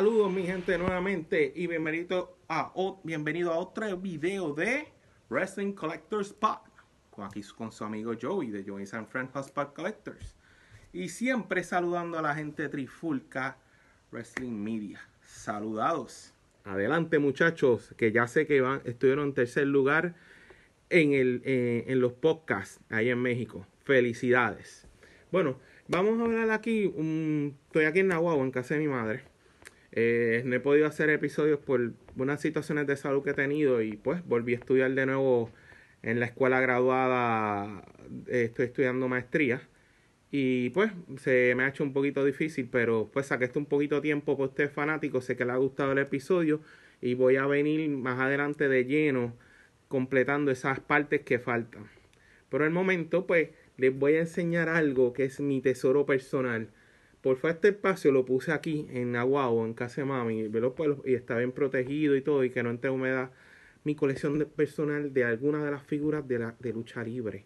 Saludos mi gente nuevamente y bienvenido a, bienvenido a otro video de Wrestling Collector Spot. Con aquí con su amigo Joey de Joey's and Friends Spot Collectors. Y siempre saludando a la gente de Trifulca Wrestling Media. Saludados. Adelante muchachos, que ya sé que van, estuvieron en tercer lugar en, el, eh, en los podcasts ahí en México. Felicidades. Bueno, vamos a hablar aquí, estoy aquí en Nahuatl, en casa de mi madre. Eh, no he podido hacer episodios por unas situaciones de salud que he tenido y pues volví a estudiar de nuevo en la escuela graduada, eh, estoy estudiando maestría y pues se me ha hecho un poquito difícil, pero pues saqué esto un poquito tiempo por usted fanático, sé que le ha gustado el episodio y voy a venir más adelante de lleno completando esas partes que faltan. Por el momento pues les voy a enseñar algo que es mi tesoro personal por favor, este espacio lo puse aquí en Aguao, en casa de mami, y está bien protegido y todo, y que no entre humedad. Mi colección personal de algunas de las figuras de, la, de lucha libre,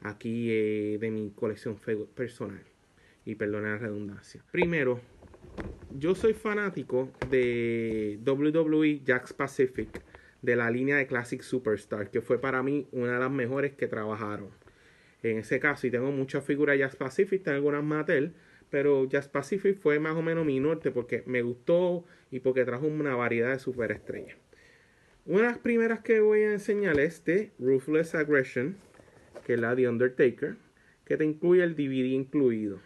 aquí eh, de mi colección personal. Y perdona la redundancia. Primero, yo soy fanático de WWE Jax Pacific, de la línea de Classic Superstar, que fue para mí una de las mejores que trabajaron. En ese caso, y tengo muchas figuras Jax Pacific, tengo algunas Mattel pero Jazz Pacific fue más o menos mi norte porque me gustó y porque trajo una variedad de superestrellas. Una de las primeras que voy a enseñar es de Ruthless Aggression, que es la de Undertaker, que te incluye el DVD incluido.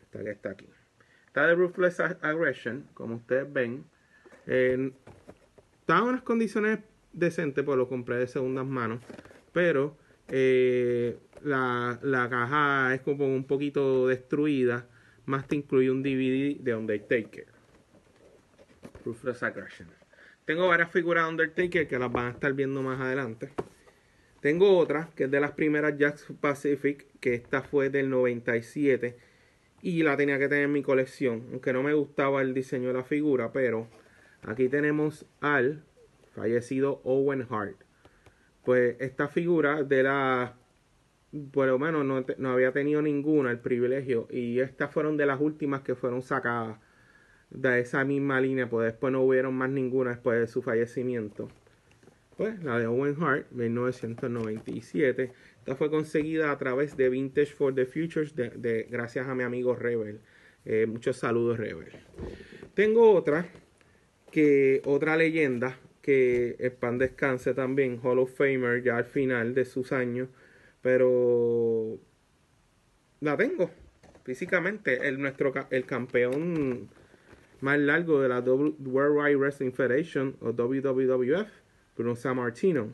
Esta que está aquí. Está de Ruthless Aggression, como ustedes ven. Eh, está en unas condiciones decentes, pues lo compré de segundas manos, pero eh, la, la, caja es como un poquito destruida. Más te incluye un DVD de Undertaker. Ruthless Aggression. Tengo varias figuras de Undertaker que las van a estar viendo más adelante. Tengo otra que es de las primeras Jacks Pacific, que esta fue del 97 y la tenía que tener en mi colección, aunque no me gustaba el diseño de la figura, pero aquí tenemos al fallecido Owen Hart. Pues esta figura de la por lo menos no, no, había tenido ninguna el privilegio y estas fueron de las últimas que fueron sacadas de esa misma línea, pues después no hubieron más ninguna después de su fallecimiento. Pues la de Owen Hart, 1997. Esta fue conseguida a través de Vintage for the Futures, de, gracias a mi amigo Rebel. Eh, muchos saludos, Rebel. Tengo otra, que otra leyenda, que el pan descanse también, Hall of Famer, ya al final de sus años, pero la tengo físicamente. El, nuestro, el campeón más largo de la World Wrestling Federation o WWF, Bruno Sammartino.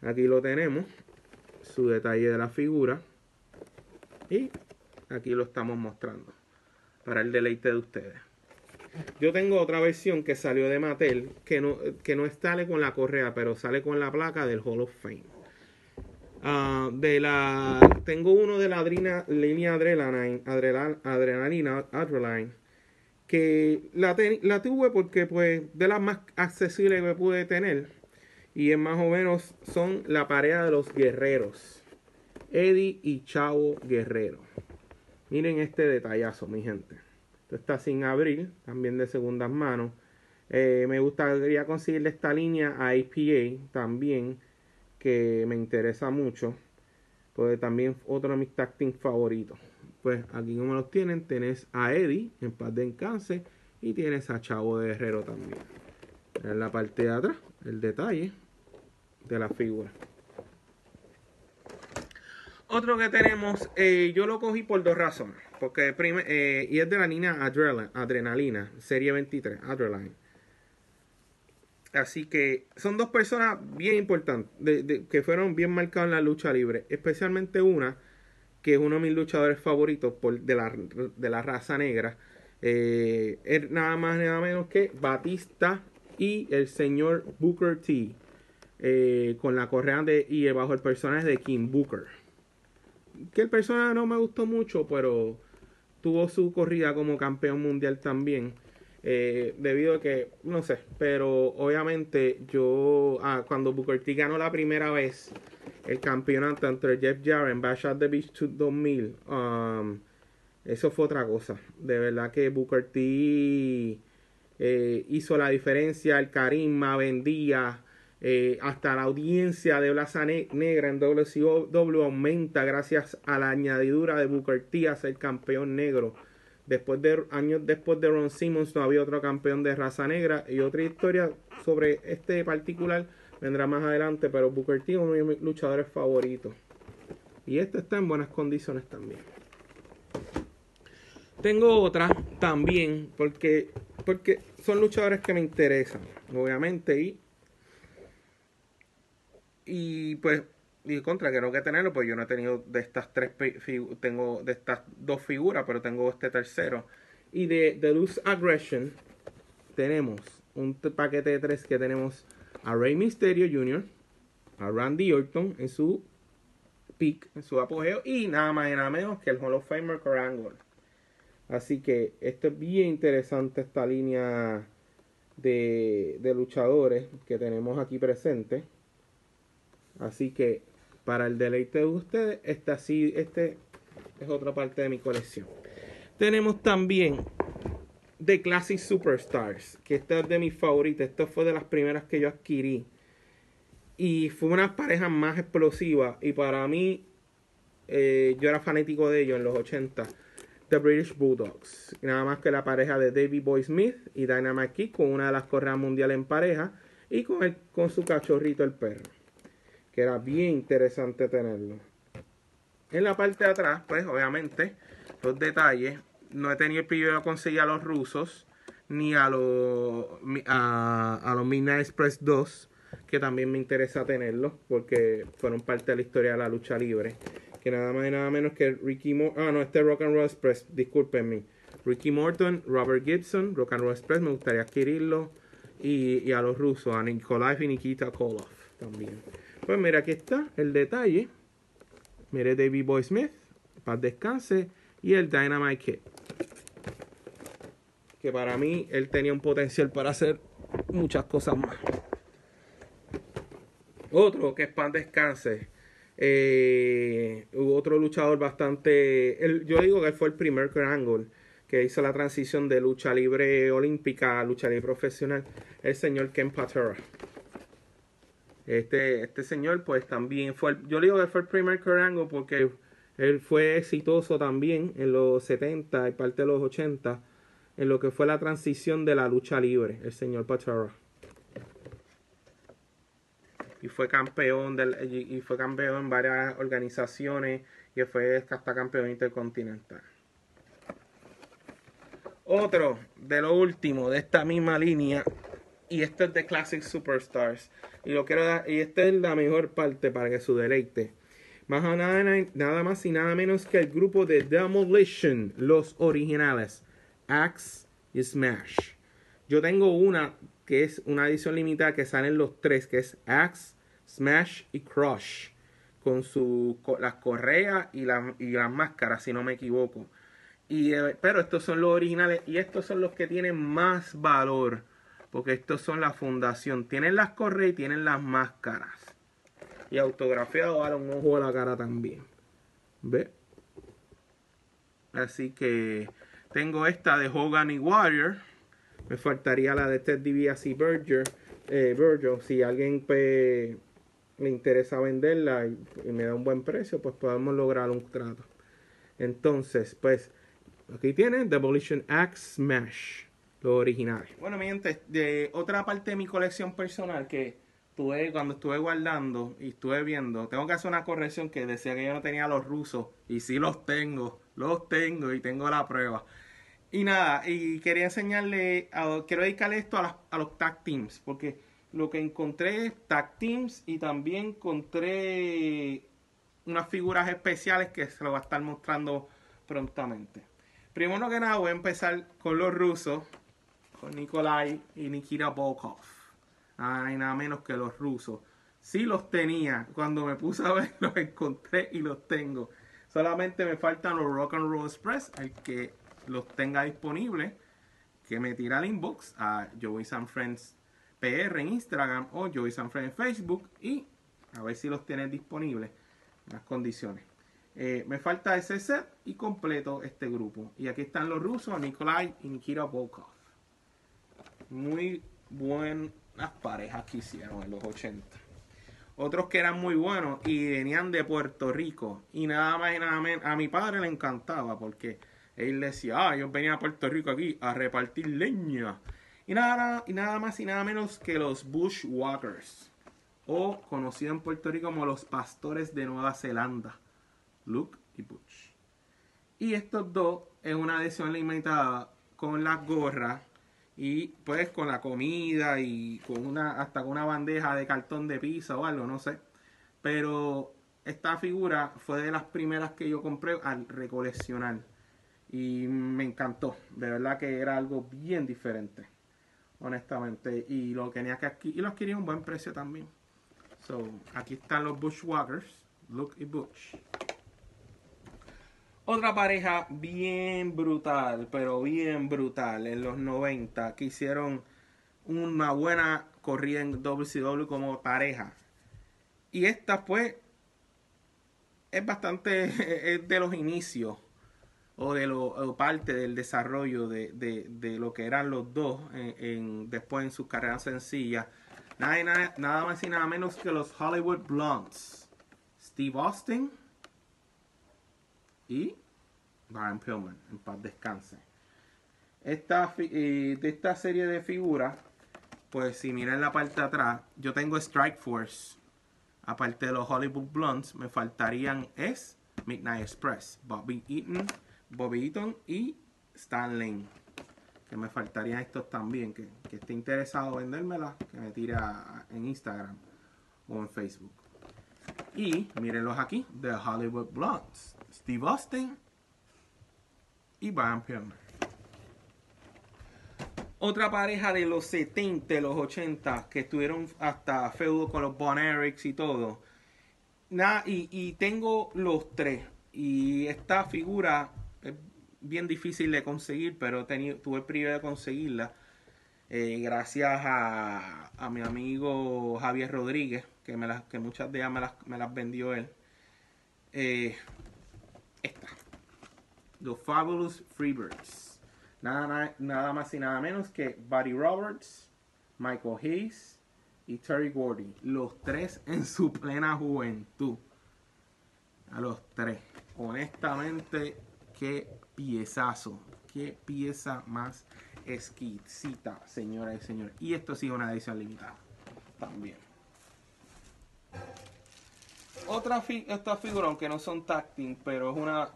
Aquí lo tenemos, su detalle de la figura. Y aquí lo estamos mostrando para el deleite de ustedes. Yo tengo otra versión que salió de Mattel que no, que no sale con la correa, pero sale con la placa del Hall of Fame. Ah, de la tengo uno de la línea adrenalina, adrenalina, adrenaline, que la, la tuve porque pues de las más accesibles que pude tener y es más o menos son la pareja de los guerreros Eddie y Chavo Guerrero miren este detallazo mi gente está sin abrir también de segundas manos eh, me gustaría conseguirle esta línea a IPA también que me interesa mucho. Pues también otro de mis tacting favoritos. Pues aquí como los tienen, tenés a Eddie en paz de encance y tienes a Chavo de Herrero también. En la parte de atrás, el detalle de la figura. Otro que tenemos, eh, yo lo cogí por dos razones. Porque eh, y es de la línea Adrenalina, serie 23, Adrenaline. Así que son dos personas bien importantes, que fueron bien marcadas en la lucha libre, especialmente una que es uno de mis luchadores favoritos por, de, la, de la raza negra. Eh, es nada más nada menos que Batista y el señor Booker T. Con la correa de y bajo el personaje de King Booker. Que el personaje no me gustó mucho, pero tuvo su corrida como campeón mundial también. Eh, debido a que, no sé, pero obviamente yo, ah, cuando Booker T ganó la primera vez el campeonato entre Jeff Jarrett en Bash the Beach 2000, um, eso fue otra cosa. De verdad que Booker T eh, hizo la diferencia, el carisma, vendía, eh, hasta la audiencia de Blaza Negra en WCW aumenta gracias a la añadidura de Booker T a ser campeón negro. Después de años después de Ron Simmons no había otro campeón de raza negra y otra historia sobre este particular vendrá más adelante, pero Booker T es uno de mis luchadores favoritos. Y este está en buenas condiciones también. Tengo otra también, porque, porque son luchadores que me interesan, obviamente, y, y pues, y contra, que no que tenerlo, pues yo no he tenido de estas tres, tengo de estas dos figuras, pero tengo este tercero. Y de, de Loose Aggression tenemos un paquete de tres que tenemos a Rey Mysterio Jr., a Randy Orton en su peak, en su apogeo, y nada más y nada menos que el Hall of Famer Kurt Angle. Así que esto es bien interesante esta línea de, de luchadores que tenemos aquí presentes. Así que para el deleite de ustedes, esta sí, este es otra parte de mi colección. Tenemos también The Classic Superstars, que esta es de mis favoritas. Esta fue de las primeras que yo adquirí. Y fue una pareja más explosiva. Y para mí, eh, yo era fanático de ellos en los 80 The British Bulldogs. Nada más que la pareja de David Boy Smith y Dynamite Kid con una de las correas mundiales en pareja y con, el, con su cachorrito el perro. Que era bien interesante tenerlo. En la parte de atrás, pues obviamente, los detalles. No he tenido el privilegio de conseguir a los rusos ni a los, a, a los Midnight Express 2, que también me interesa tenerlos porque fueron parte de la historia de la lucha libre que nada más y nada menos que Ricky Morton. Ah, no, este Rock and Roll Express, discúlpenme. Ricky Morton, Robert Gibson, Rock and Roll Express, me gustaría adquirirlo. Y, y a los rusos, a Nikolai y Nikita Koloff también. Pues mira, aquí está el detalle. Mire David Boy Smith, paz descanse, y el Dynamite Kid. Que para mí él tenía un potencial para hacer muchas cosas más. Otro que es pan descanse eh, hubo otro luchador bastante. yo digo que fue el primer Angle que hizo la transición de lucha libre olímpica a lucha libre profesional, el señor Ken Patera. Este, este señor, pues también fue. yo digo que fue el primer Angle porque él fue exitoso también en los 70 y parte de los 80 en lo que fue la transición de la lucha libre, el señor Patera y fue campeón del, y fue campeón en varias organizaciones y fue hasta campeón intercontinental. Otro de lo último de esta misma línea y este es de Classic Superstars y lo quiero y esta es la mejor parte para que su deleite. Más nada, nada más y nada menos que el grupo de Demolition, los originales, Axe y Smash. Yo tengo una que es una edición limitada que salen los tres, que es Axe, Smash y Crush, con su, las correas y, y las máscaras, si no me equivoco. Y, eh, pero estos son los originales y estos son los que tienen más valor, porque estos son la fundación. Tienen las correas y tienen las máscaras. Y autografiado, ahora un ojo a la cara también. ¿Ve? Así que tengo esta de Hogan y Warrior me faltaría la de Ted DiBiase y Virgil. Eh, Virgil. Si alguien pues, le interesa venderla y, me da un buen precio, pues podemos lograr un trato. Entonces, pues, aquí tienen Demolition Axe Smash, los originales. Bueno, mi gente, de otra parte de mi colección personal que tuve cuando estuve guardando y estuve viendo, tengo que hacer una corrección que decía que yo no tenía los rusos y sí los tengo, los tengo y tengo la prueba. Y nada, y quería enseñarle, quiero dedicarle esto a, a, los tag teams, porque lo que encontré es tag teams y también encontré unas figuras especiales que se lo va a estar mostrando prontamente. Primero que nada voy a empezar con los rusos, con Nikolai y Nikita Volkov. Nada, nada menos que los rusos. Sí los tenía, cuando me puse a ver los encontré y los tengo. Solamente me faltan los Rock and Roll Express, el que los tenga disponibles, que me tira el inbox a Joey San Friends PR en Instagram o Joey San Friends en Facebook y a ver si los tienen disponibles las condiciones. Eh, me falta ese set y completo este grupo. Y aquí están los rusos, Nikolai y Nikita Volkov. Muy buenas parejas que hicieron en los 80. Otros que eran muy buenos y venían de Puerto Rico. Y nada más y nada menos, a mi padre le encantaba porque él decía, ah, yo venía a Puerto Rico aquí a repartir leña. Y nada, y nada más y nada menos que los Bushwalkers. O conocido en Puerto Rico como los pastores de Nueva Zelanda. Luke y Butch. Y estos dos es una edición limitada con las gorras y pues con la comida y con una hasta con una bandeja de cartón de pizza o algo, no sé. Pero esta figura fue de las primeras que yo compré al recoleccionar y me encantó. De verdad que era algo bien diferente, honestamente. Y lo tenía que aquí y lo adquirí a un buen precio también. So, aquí están los Bushwalkers, Luke y Bush. Otra pareja bien brutal, pero bien brutal en los 90 que hicieron una buena corrida en WCW como pareja. Y esta pues es bastante es de los inicios o de lo parte del desarrollo de, de, lo que eran los dos en, después en su carrera sencilla. Nada, nada, nada más y nada menos que los Hollywood Blondes. Steve Austin y Brian Pillman, en paz descanse. Esta, de esta serie de figuras, pues si miran la parte de atrás, yo tengo Strike Force. Aparte de los Hollywood Blondes, me faltarían es Midnight Express, Bobby Eaton, Bobby Eaton y Stan Lane. Que me faltarían estos también. Que, que esté interesado en vendérmela, que me tire en Instagram o en Facebook. Y mírenlos aquí, The Hollywood Blondes. Steve Austin y Brian Pillman. Otra pareja de los 70, los 80, que estuvieron hasta feudo con los Bon Erics y todo. Y, tengo los tres. Y esta figura es bien difícil de conseguir, pero tuve el privilegio de conseguirla. Eh, gracias a, a, mi amigo Javier Rodríguez, que, me las, que muchas de ellas me las, me las vendió él. Eh, esta. The Fabulous Freebirds. Nada, nada más y nada menos que Buddy Roberts, Michael Hayes y Terry Gordy. Los tres en su plena juventud. A los tres. Honestamente, qué piezazo. Qué pieza más exquisita, señora y señores. Y esto sí es una edición limitada. También. Otra fi esta figura, aunque no son tacting, pero es una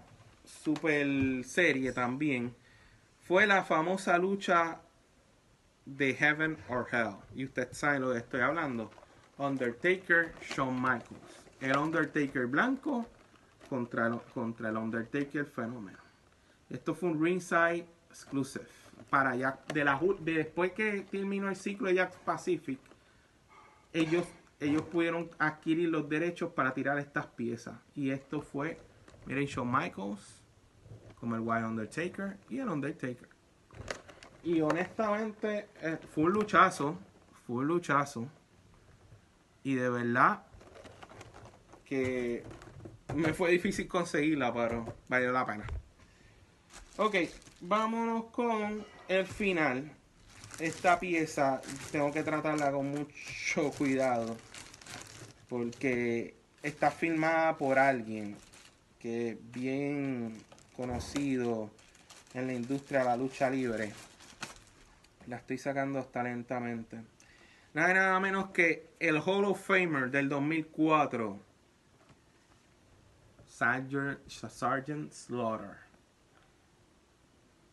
super serie también fue la famosa lucha de Heaven or Hell. Y usted sabe lo que estoy hablando. Undertaker, Shawn Michaels. El Undertaker blanco contra el, contra el Undertaker fenómeno. Esto fue un ringside exclusive. Para Jack, de la, después que terminó el ciclo de Jack Pacific, ellos, ellos pudieron adquirir los derechos para tirar estas piezas. Y esto fue, miren, Shawn Michaels, como el White Undertaker y el Undertaker. Y honestamente eh, fue un luchazo, fue un luchazo. Y de verdad que me fue difícil conseguirla, pero vale la pena. Ok, vámonos con el final. Esta pieza tengo que tratarla con mucho cuidado porque está filmada por alguien que bien conocido en la industria de la lucha libre. La estoy sacando hasta lentamente. Nada, nada menos que el Hall of Famer del 2004. Sergeant, Sergeant Slaughter.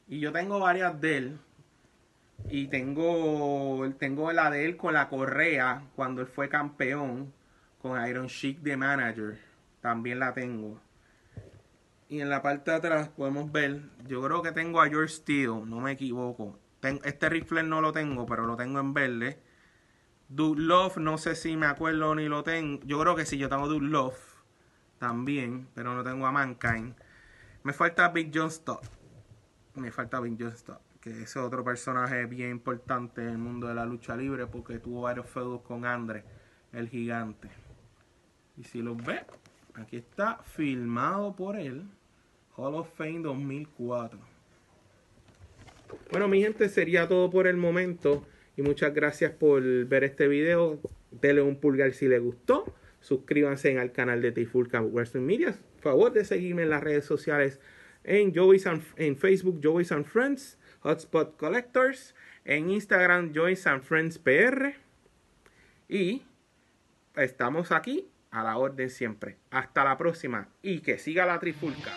Y yo tengo varias de él. Y tengo, tengo la de él con la correa cuando él fue campeón con Iron Sheik de manager. También la tengo. Y en la parte de atrás podemos ver, yo creo que tengo a George Steele, no me equivoco. este rifle no lo tengo, pero lo tengo en verde. Dude Love, no sé si me acuerdo ni lo tengo. Yo creo que sí, yo tengo Dude Love también, pero no tengo a Mankind. Me falta Big John Stott. Me falta Big John Stott, que es otro personaje bien importante en el mundo de la lucha libre porque tuvo varios feudos con Andre, el gigante. Y si los ve, aquí está filmado por él. Hall of Fame 2004. Bueno, mi gente, sería todo por el momento. Y muchas gracias por ver este video. Denle un pulgar si les gustó. Suscríbanse al canal de Tifulca Western Media. Favor de seguirme en las redes sociales en, Joey's en Facebook, Joey's and Friends, Hotspot Collectors, en Instagram, Joey's and Friends PR. Y estamos aquí a la orden siempre. Hasta la próxima y que siga la trifulca.